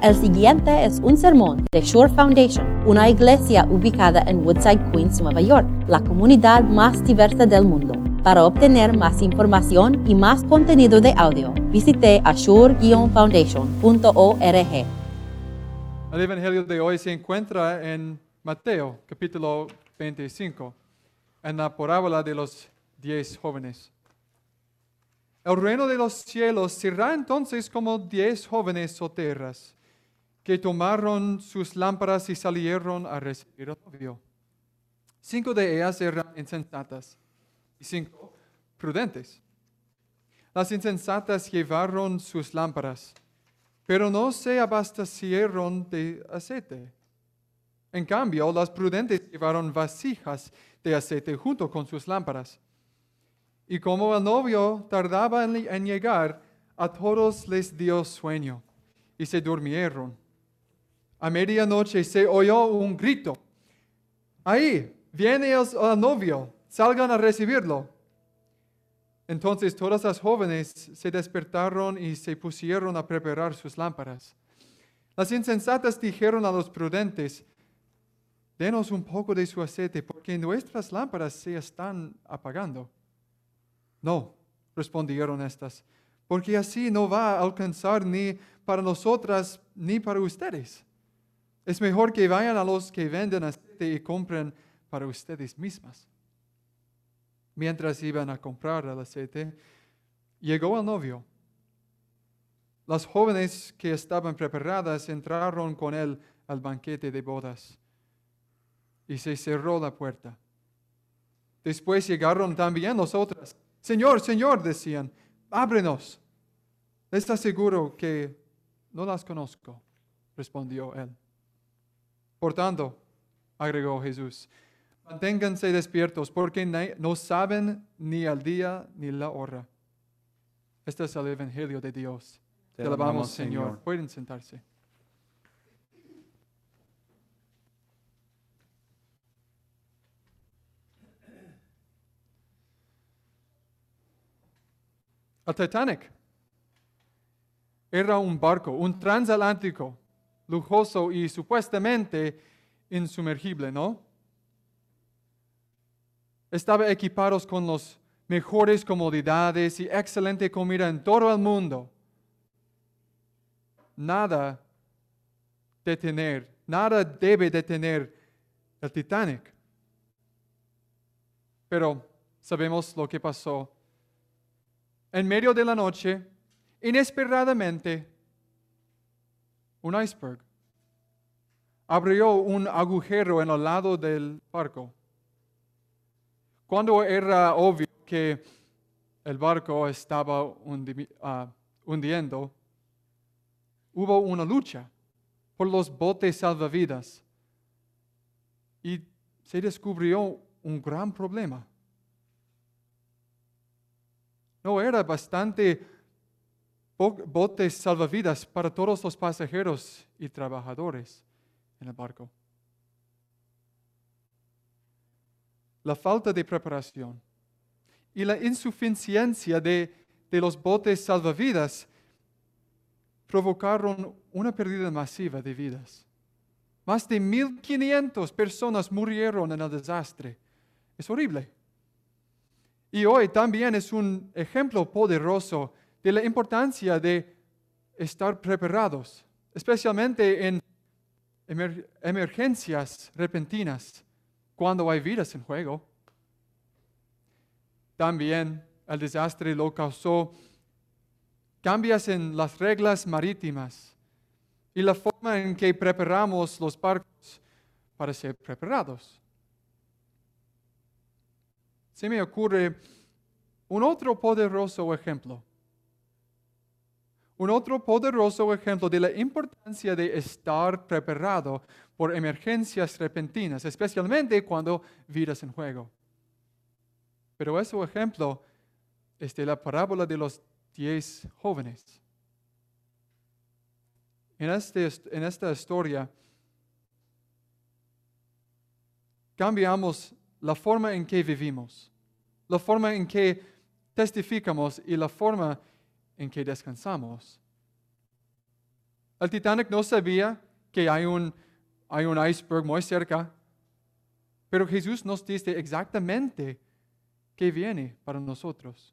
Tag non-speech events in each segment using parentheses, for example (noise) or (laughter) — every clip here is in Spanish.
El siguiente es un sermón de Shore Foundation, una iglesia ubicada en Woodside, Queens, Nueva York, la comunidad más diversa del mundo. Para obtener más información y más contenido de audio, visite ashore-foundation.org. El Evangelio de hoy se encuentra en Mateo, capítulo 25, en la parábola de los diez jóvenes. El reino de los cielos será entonces como diez jóvenes solteras que tomaron sus lámparas y salieron a recibir al novio. Cinco de ellas eran insensatas y cinco prudentes. Las insensatas llevaron sus lámparas, pero no se abastecieron de aceite. En cambio, las prudentes llevaron vasijas de aceite junto con sus lámparas. Y como el novio tardaba en llegar, a todos les dio sueño y se durmieron. A medianoche se oyó un grito. Ahí, viene el, novio, salgan a recibirlo. Entonces todas las jóvenes se despertaron y se pusieron a preparar sus lámparas. Las insensatas dijeron a los prudentes, denos un poco de su aceite, porque nuestras lámparas se están apagando. No, respondieron estas, porque así no va a alcanzar ni para nosotras ni para ustedes. Es mejor que vayan a los que venden aceite y compren para ustedes mismas. Mientras iban a comprar el aceite, llegó el novio. Las jóvenes que estaban preparadas entraron con él al banquete de bodas y se cerró la puerta. Después llegaron también nosotras. Señor, Señor, decían, ábrenos. ¿Está seguro que no las conozco? respondió él. Por tanto, agregó Jesús, manténganse despiertos porque no saben ni el día ni la hora. Este es el Evangelio de Dios. Te, alabamos, Señor. Pueden sentarse. El Titanic era un barco, un transatlántico lujoso y supuestamente insumergible, ¿no? Estaba equipados con las mejores comodidades y excelente comida en todo el mundo. Nada detener, nada debe detener el Titanic. Pero sabemos lo que pasó. En medio de la noche, inesperadamente, un iceberg. Abrió un agujero en el lado del barco. Cuando era obvio que el barco estaba ah, hundiendo, hubo una lucha por los botes salvavidas y se descubrió un gran problema. No era bastante botes salvavidas para todos los pasajeros y trabajadores en el barco. La falta de preparación y la insuficiencia de, de los botes salvavidas provocaron una pérdida masiva de vidas. Más de 1.500 personas murieron en el desastre. Es horrible. Y hoy también es un ejemplo poderoso de la importancia de estar preparados, especialmente en emergencias repentinas, cuando hay vidas en juego. También el desastre lo causó cambios en las reglas marítimas y la forma en que preparamos los barcos para ser preparados. Se me ocurre un otro poderoso ejemplo un otro poderoso ejemplo de la importancia de estar preparado por emergencias repentinas, especialmente cuando vidas en juego. Pero ese ejemplo es de la parábola de los diez jóvenes. En, este, en esta historia cambiamos la forma en que vivimos, la forma en que testificamos y la forma en que descansamos. El Titanic no sabía que hay un, hay un iceberg muy cerca, pero Jesús nos dice exactamente qué viene para nosotros.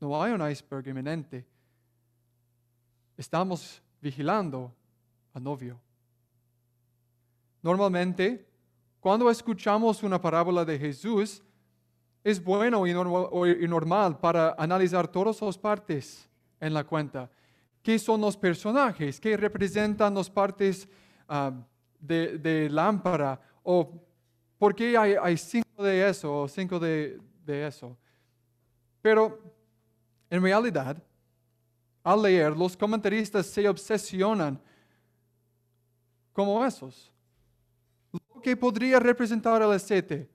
No hay un iceberg inminente. Estamos vigilando al novio. Normalmente, cuando escuchamos una parábola de Jesús, es bueno y, normal para analizar todas las partes en la cuenta. ¿Qué son los personajes? ¿Qué representan las partes ah, de, lámpara? ¿O por qué hay, cinco de eso o cinco de, de eso? Pero en realidad, al leer, los comentaristas se obsesionan como esos. Lo que podría representar el aceite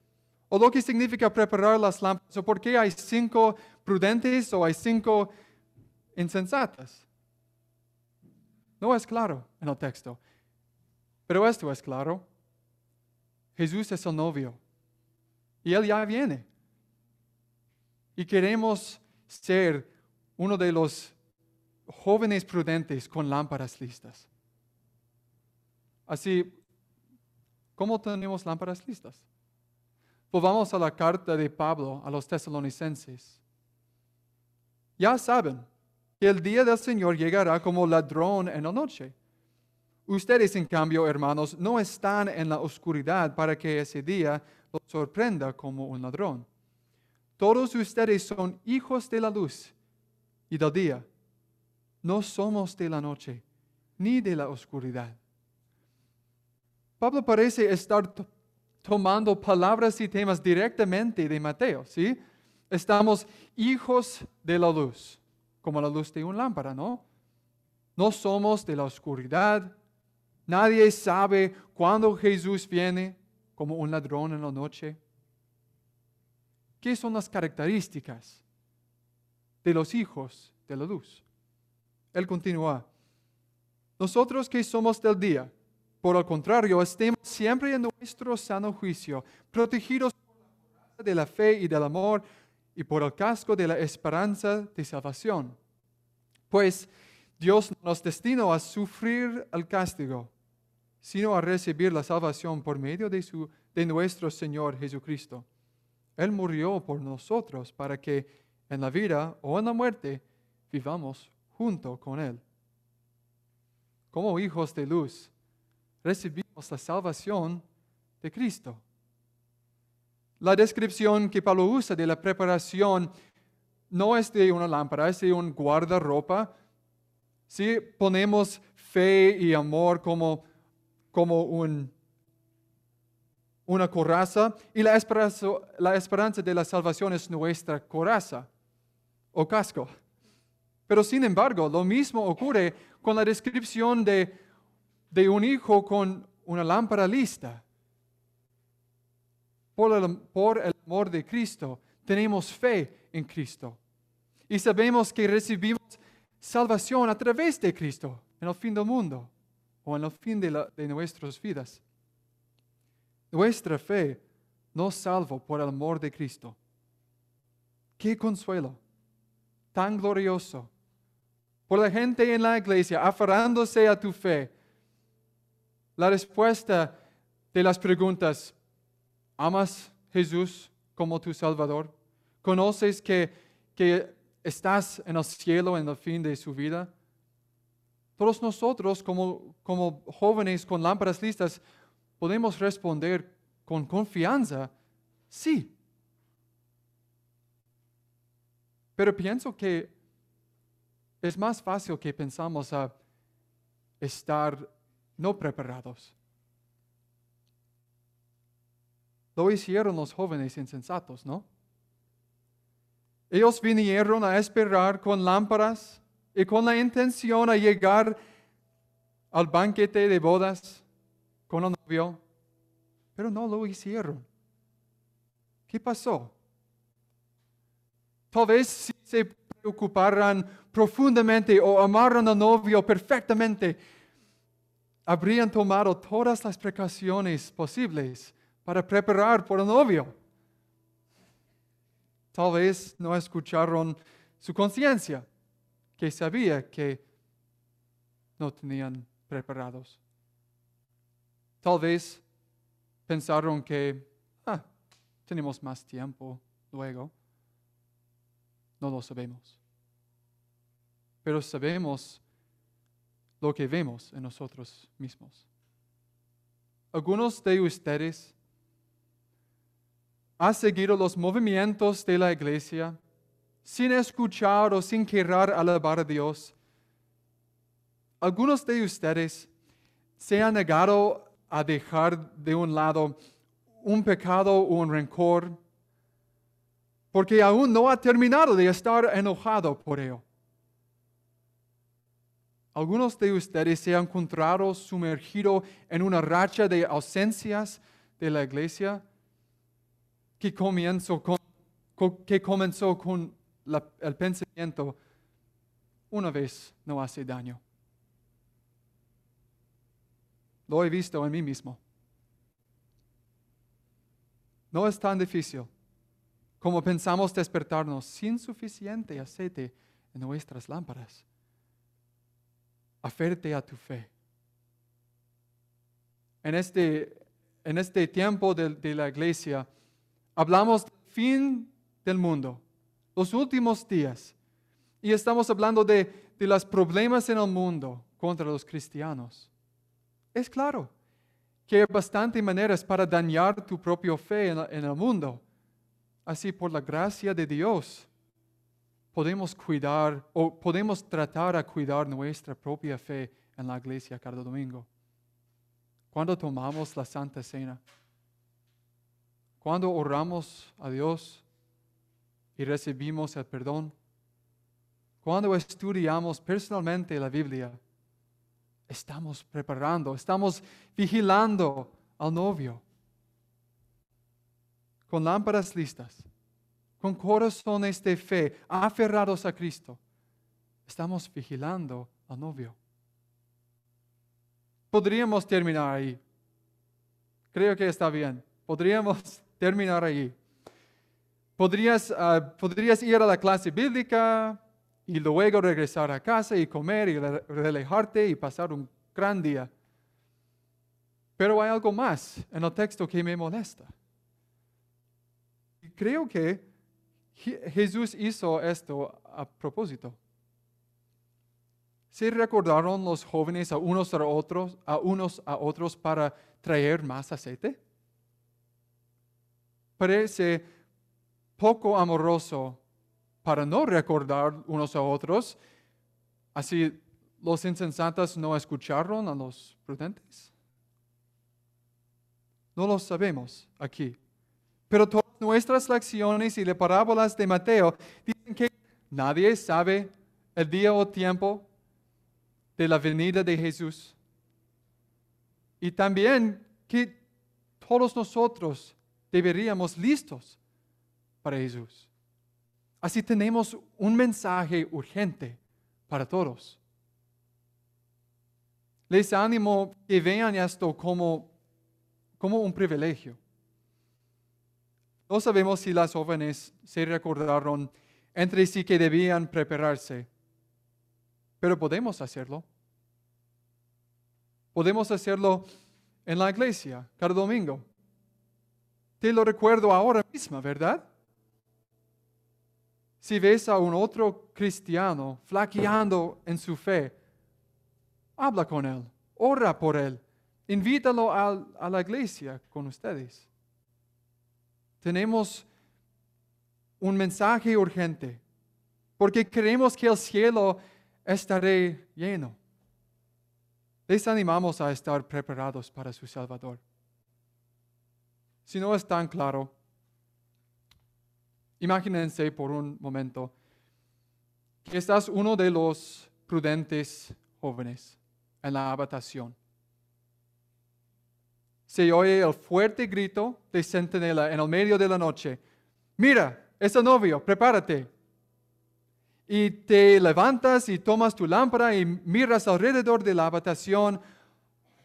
o lo que significa preparar las lámparas, o por qué hay cinco prudentes o hay cinco insensatas. No es claro en el texto, pero esto es claro. Jesús es el novio y Él ya viene. Y queremos ser uno de los jóvenes prudentes con lámparas listas. Así, ¿cómo tenemos lámparas listas? Volvamos a la carta de Pablo a los tesalonicenses. Ya saben el día del Señor llegará como ladrón en la noche. Ustedes, en cambio, hermanos, no están en la oscuridad para que ese día los sorprenda como un ladrón. Todos ustedes son hijos de la luz y del día. No somos de la noche ni de la oscuridad. Pablo parece estar tomando palabras y temas directamente de Mateo, ¿sí? Estamos hijos de la luz, como la luz de un lámpara, ¿no? No somos de la oscuridad. Nadie sabe cuándo Jesús viene como un ladrón en la noche. ¿Qué son las características de los hijos de la luz? Él continúa. Nosotros que somos del día, por el contrario, estemos siempre en nuestro sano juicio, protegidos por la de la fe y del amor y por el casco de la esperanza de salvación. Pues Dios nos destinó a sufrir el castigo, sino a recibir la salvación por medio de, su, de nuestro Señor Jesucristo. Él murió por nosotros para que en la vida o en la muerte vivamos junto con Él. Como hijos de luz, recibimos la salvación de Cristo. La descripción que Pablo usa de la preparación no es de una lámpara, es de un guardarropa. Si ponemos fe y amor como, como un, una coraza y la esperanza, de la salvación es nuestra coraza o casco. Pero sin embargo, lo mismo ocurre con la descripción de de un hijo con una lámpara lista. Por el, por el amor de Cristo, tenemos fe en Cristo. Y sabemos que recibimos salvación a través de Cristo en el fin del mundo o en el fin de, de nuestras vidas. Nuestra fe nos salva por el amor de Cristo. Qué consuelo, tan glorioso. Por la gente en la iglesia aferrándose a tu fe, la respuesta de las preguntas, ¿amas Jesús como tu Salvador? ¿Conoces que, que estás en el cielo en el fin de su vida? Todos nosotros como, como jóvenes con lámparas listas podemos responder con confianza, sí. Pero pienso que es más fácil que pensamos a estar no preparados. Lo hicieron los jóvenes insensatos, ¿no? Ellos vinieron a esperar con lámparas y con la intención de llegar al banquete de bodas con el novio, pero no lo hicieron. ¿Qué pasó? Tal vez si se preocuparan profundamente o amaron al novio perfectamente, habrían tomado todas las precauciones posibles para preparar por el novio. Tal vez no escucharon su conciencia, que sabía que no tenían preparados. Tal vez pensaron que ah, tenemos más tiempo luego. No lo sabemos. Pero sabemos lo que vemos en nosotros mismos. Algunos de ustedes han seguido los movimientos de la iglesia sin escuchar o sin querer alabar a Dios. Algunos de ustedes se han negado a dejar de un lado un pecado o un rencor porque aún no ha terminado de estar enojado por ello. Algunos de ustedes se han encontrado sumergido en una racha de ausencias de la iglesia que comenzó con, que comenzó con el pensamiento, una vez no hace daño. Lo he visto en mí mismo. No es tan difícil como pensamos despertarnos sin suficiente aceite en nuestras lámparas aférte a tu fe. En este, en este tiempo de, la iglesia, hablamos del fin del mundo, los últimos días, y estamos hablando de, de los problemas en el mundo contra los cristianos. Es claro que hay bastantes maneras para dañar tu propia fe en, en el mundo. Así, por la gracia de Dios, podemos cuidar o podemos tratar a cuidar nuestra propia fe en la iglesia cada domingo. Cuando tomamos la Santa Cena, cuando oramos a Dios y recibimos el perdón, cuando estudiamos personalmente la Biblia, estamos preparando, estamos vigilando al novio con lámparas listas con corazones de fe, aferrados a Cristo, estamos vigilando al novio. Podríamos terminar ahí. Creo que está bien. Podríamos terminar ahí. Podrías, ah, podrías ir a la clase bíblica y luego regresar a casa y comer y relajarte y pasar un gran día. Pero hay algo más en el texto que me molesta. Creo que Jesús hizo esto a propósito. ¿Se recordaron los jóvenes a unos a otros, a unos a otros para traer más aceite? Parece poco amoroso para no recordar unos a otros. Así los insensatos no escucharon a los prudentes. No lo sabemos aquí. Pero nuestras lecciones y las parábolas de Mateo dicen que nadie sabe el día o tiempo de la venida de Jesús. Y también que todos nosotros deberíamos listos para Jesús. Así tenemos un mensaje urgente para todos. Les animo que vean esto como, como un privilegio. No sabemos si las jóvenes se recordaron entre sí que debían prepararse, pero podemos hacerlo. Podemos hacerlo en la iglesia cada domingo. Te lo recuerdo ahora mismo, ¿verdad? Si ves a un otro cristiano flaqueando en su fe, habla con él, ora por él, invítalo a, a la iglesia con ustedes tenemos un mensaje urgente, porque creemos que el cielo estará lleno. Les animamos a estar preparados para su Salvador. Si no es tan claro, imagínense por un momento que estás uno de los prudentes jóvenes en la habitación se oye el fuerte grito de centinela en el medio de la noche. Mira, es el novio, prepárate. Y te levantas y tomas tu lámpara y miras alrededor de la habitación.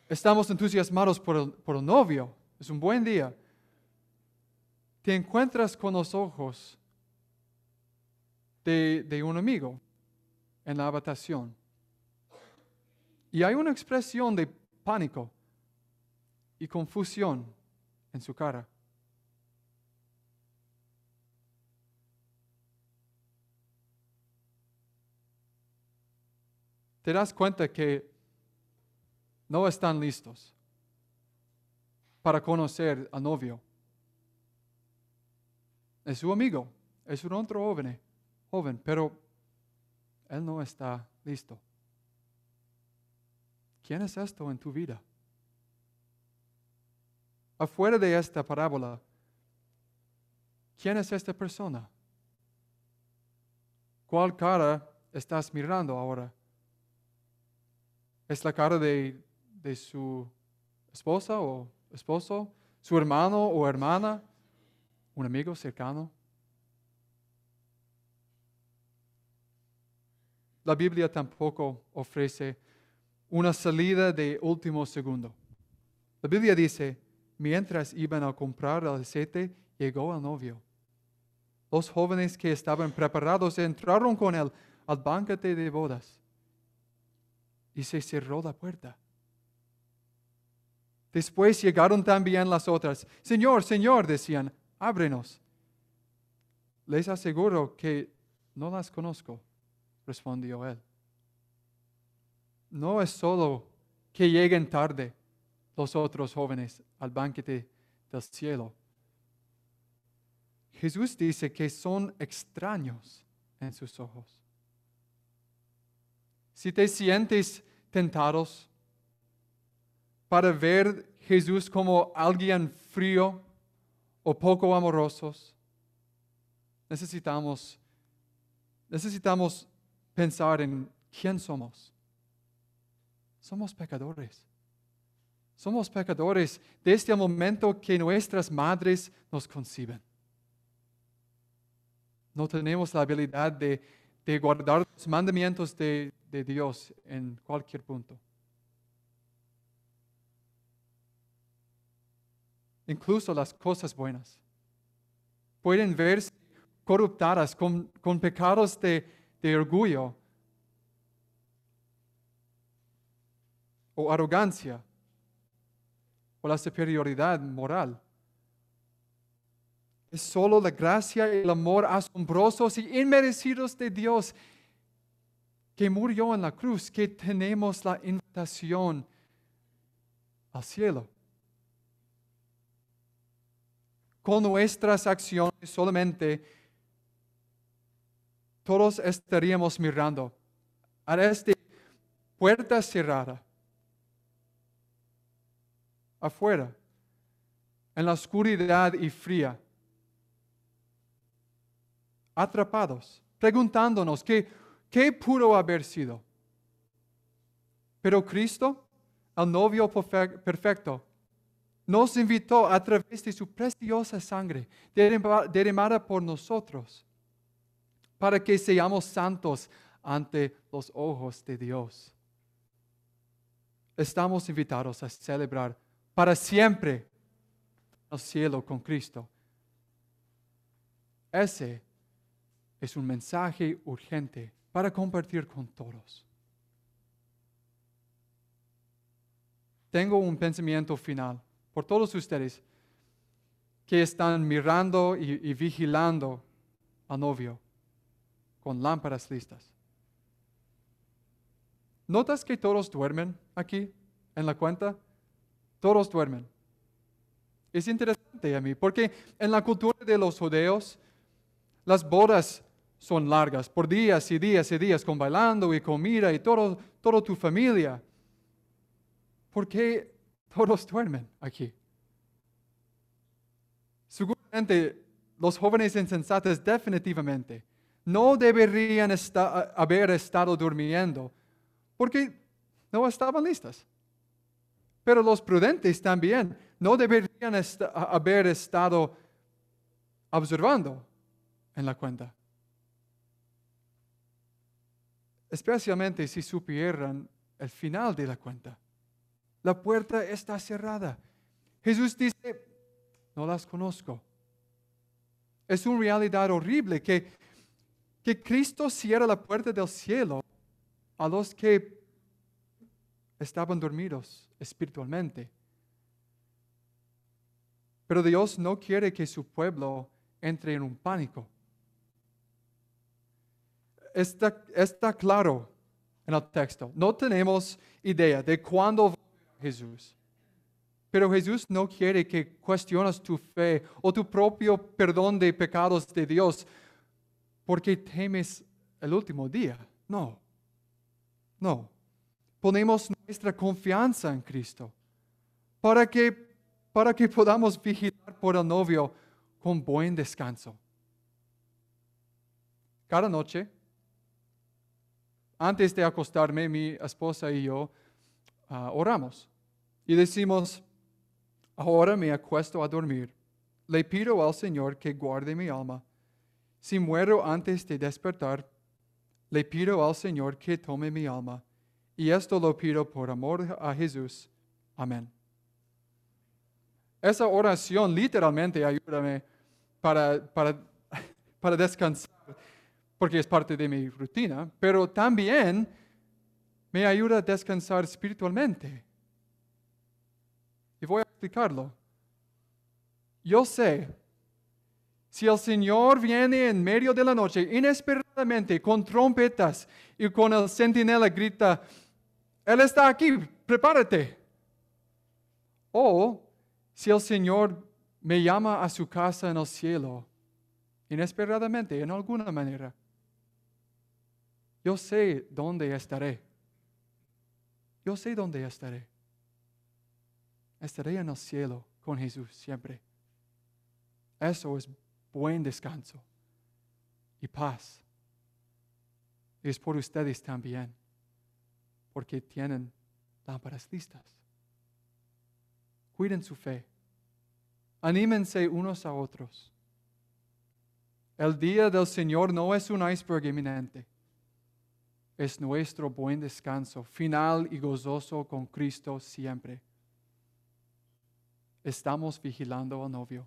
Estamos entusiasmados por el, novio. Es un buen día. Te encuentras con los ojos de, un amigo en la habitación. Y hay una expresión de pánico y confusión en su cara. Te das cuenta que no están listos para conocer al novio. Es su amigo, es un otro joven, joven, pero él no está listo. ¿Quién es esto en tu vida? Afuera de esta parábola, ¿quién es esta persona? ¿Cuál cara estás mirando ahora? ¿Es la cara de, de su esposa o esposo? ¿Su hermano o hermana? ¿Un amigo cercano? La Biblia tampoco ofrece una salida de último segundo. La Biblia dice, mientras iban a comprar el aceite, llegó el novio. Los jóvenes que estaban preparados entraron con él al banquete de bodas y se cerró la puerta. Después llegaron también las otras. Señor, Señor, decían, ábrenos. Les aseguro que no las conozco, respondió él no es solo que lleguen tarde los otros jóvenes al banquete del cielo. Jesús dice que son extraños en sus ojos. Si te sientes tentados para ver Jesús como alguien frío o poco amorosos, necesitamos, necesitamos pensar en quién somos. Somos pecadores. Somos pecadores desde el momento que nuestras madres nos conciben. No tenemos la habilidad de, guardar los mandamientos de, de Dios en cualquier punto. Incluso las cosas buenas pueden verse corruptadas con, pecados de, de orgullo o arrogancia o la superioridad moral. Es solo la gracia y el amor asombrosos y inmerecidos de Dios que murió en la cruz que tenemos la invitación al cielo. Con nuestras acciones solamente todos estaríamos mirando a esta puerta cerrada afuera, en la oscuridad y fría, atrapados, preguntándonos qué, qué pudo haber sido. Pero Cristo, el novio perfecto, nos invitó a través de su preciosa sangre derramada por nosotros para que seamos santos ante los ojos de Dios. Estamos invitados a celebrar para siempre al cielo con Cristo. Ese es un mensaje urgente para compartir con todos. Tengo un pensamiento final por todos ustedes que están mirando y, vigilando al novio con lámparas listas. ¿Notas que todos duermen aquí en la cuenta? Todos duermen. Es interesante a mí, porque en la cultura de los judeos, las bodas son largas, por días y días y días, con bailando y comida y todo, toda tu familia. ¿Por qué todos duermen aquí? Seguramente los jóvenes insensatos definitivamente no deberían haber estado durmiendo porque no estaban listas. Pero los prudentes también no deberían haber estado observando en la cuenta. Especialmente si supieran el final de la cuenta. La puerta está cerrada. Jesús dice, no las conozco. Es una realidad horrible que, que Cristo cierra la puerta del cielo a los que estaban dormidos espiritualmente. Pero Dios no quiere que su pueblo entre en un pánico. Está, está claro en el texto. No tenemos idea de cuándo Jesús. Pero Jesús no quiere que cuestiones tu fe o tu propio perdón de pecados de Dios porque temes el último día. No, no. Ponemos nuestra confianza en Cristo para que, para que podamos vigilar por el novio con buen descanso. Cada noche, antes de acostarme, mi esposa y yo ah, oramos y decimos, ahora me acuesto a dormir. Le pido al Señor que guarde mi alma. Si muero antes de despertar, le pido al Señor que tome mi alma. Y esto lo pido por amor a Jesús. Amén. Esa oración literalmente ayúdame para, para, (laughs) para descansar, porque es parte de mi rutina, pero también me ayuda a descansar espiritualmente. Y voy a explicarlo. Yo sé, si el Señor viene en medio de la noche, inesperadamente, con trompetas y con el centinela grita, Él está aquí, prepárate. O si el Señor me llama a su casa en el cielo, inesperadamente, en alguna manera, yo sé dónde estaré. Yo sé dónde estaré. Estaré en el cielo con Jesús siempre. Eso es buen descanso y paz. Y es por ustedes también, porque tienen lámparas listas. Cuiden su fe. Anímense unos a otros. El día del Señor no es un iceberg eminente. Es nuestro buen descanso, final y gozoso con Cristo siempre. Estamos vigilando al novio.